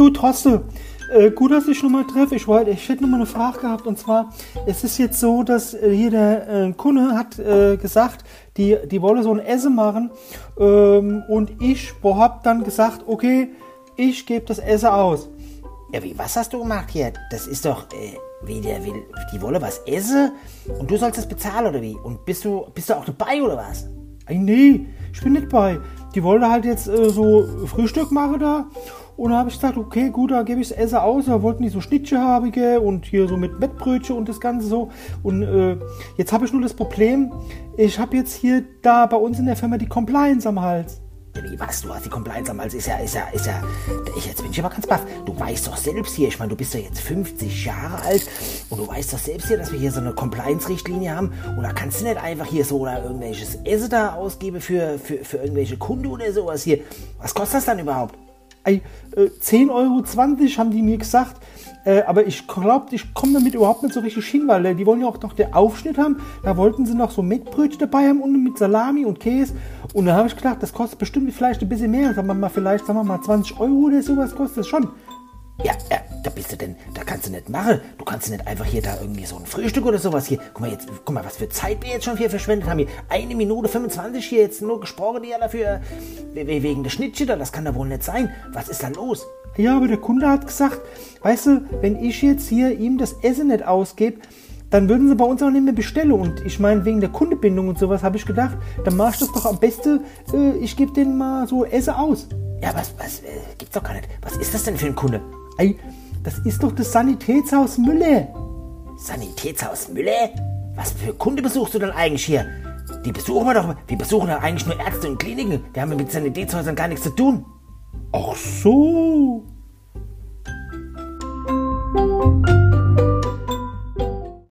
Du, Troste, äh, gut, dass ich nochmal treffe. Ich wollte, ich hätte nochmal eine Frage gehabt und zwar, es ist jetzt so, dass äh, hier der äh, Kunde hat äh, gesagt, die, die wolle so ein Essen machen ähm, und ich hab dann gesagt, okay, ich gebe das Essen aus. Ja, wie, was hast du gemacht hier? Das ist doch, äh, wie der will, die wolle was essen und du sollst das bezahlen oder wie? Und bist du, bist du auch dabei oder was? Ey, nee, ich bin nicht bei. Die wollte halt jetzt äh, so Frühstück machen da. Und da habe ich gesagt, okay, gut, da gebe ich das Essen aus. Da wollten die so Schnittchen haben und hier so mit Mettbrötchen und das Ganze so. Und äh, jetzt habe ich nur das Problem, ich habe jetzt hier da bei uns in der Firma die Compliance am Hals. Wie was? Du hast die Compliance am Hals. Ist ja, ist ja, ist ja. Ich, jetzt bin ich aber ganz baff. Du weißt doch selbst hier, ich meine, du bist ja jetzt 50 Jahre alt und du weißt doch selbst hier, dass wir hier so eine Compliance-Richtlinie haben. Und da kannst du nicht einfach hier so oder irgendwelches Essen da ausgeben für, für, für irgendwelche Kunden oder sowas hier. Was kostet das dann überhaupt? Ey, äh, 10,20 Euro haben die mir gesagt. Äh, aber ich glaube, ich komme damit überhaupt nicht so richtig hin, weil äh, die wollen ja auch noch den Aufschnitt haben. Da wollten sie noch so Mettbrötchen dabei haben und mit Salami und Käse. Und da habe ich gedacht, das kostet bestimmt vielleicht ein bisschen mehr. Sagen wir mal, vielleicht, sagen wir mal, 20 Euro oder sowas kostet das schon. Ja, ja, da bist du denn, da kannst du nicht machen. Du kannst nicht einfach hier da irgendwie so ein Frühstück oder sowas hier. Guck mal jetzt, guck mal, was für Zeit wir jetzt schon hier verschwendet haben. Hier eine Minute 25 hier jetzt nur gesprochen, die ja dafür, we- we- wegen der Schnittchen, das kann da wohl nicht sein. Was ist da los? Ja, aber der Kunde hat gesagt, weißt du, wenn ich jetzt hier ihm das Essen nicht ausgebe, dann würden sie bei uns auch nicht mehr bestellen. Und ich meine, wegen der Kundebindung und sowas habe ich gedacht, dann mache ich das doch am besten, äh, ich gebe denen mal so Essen aus. Ja, was, was, äh, gibt's doch gar nicht. Was ist das denn für ein Kunde? Ey, das ist doch das Sanitätshaus Müller. Sanitätshaus Müller? Was für Kunde besuchst du denn eigentlich hier? Die besuchen wir doch, wir besuchen doch eigentlich nur Ärzte und Kliniken. Wir haben mit Sanitätshäusern gar nichts zu tun. Ach so.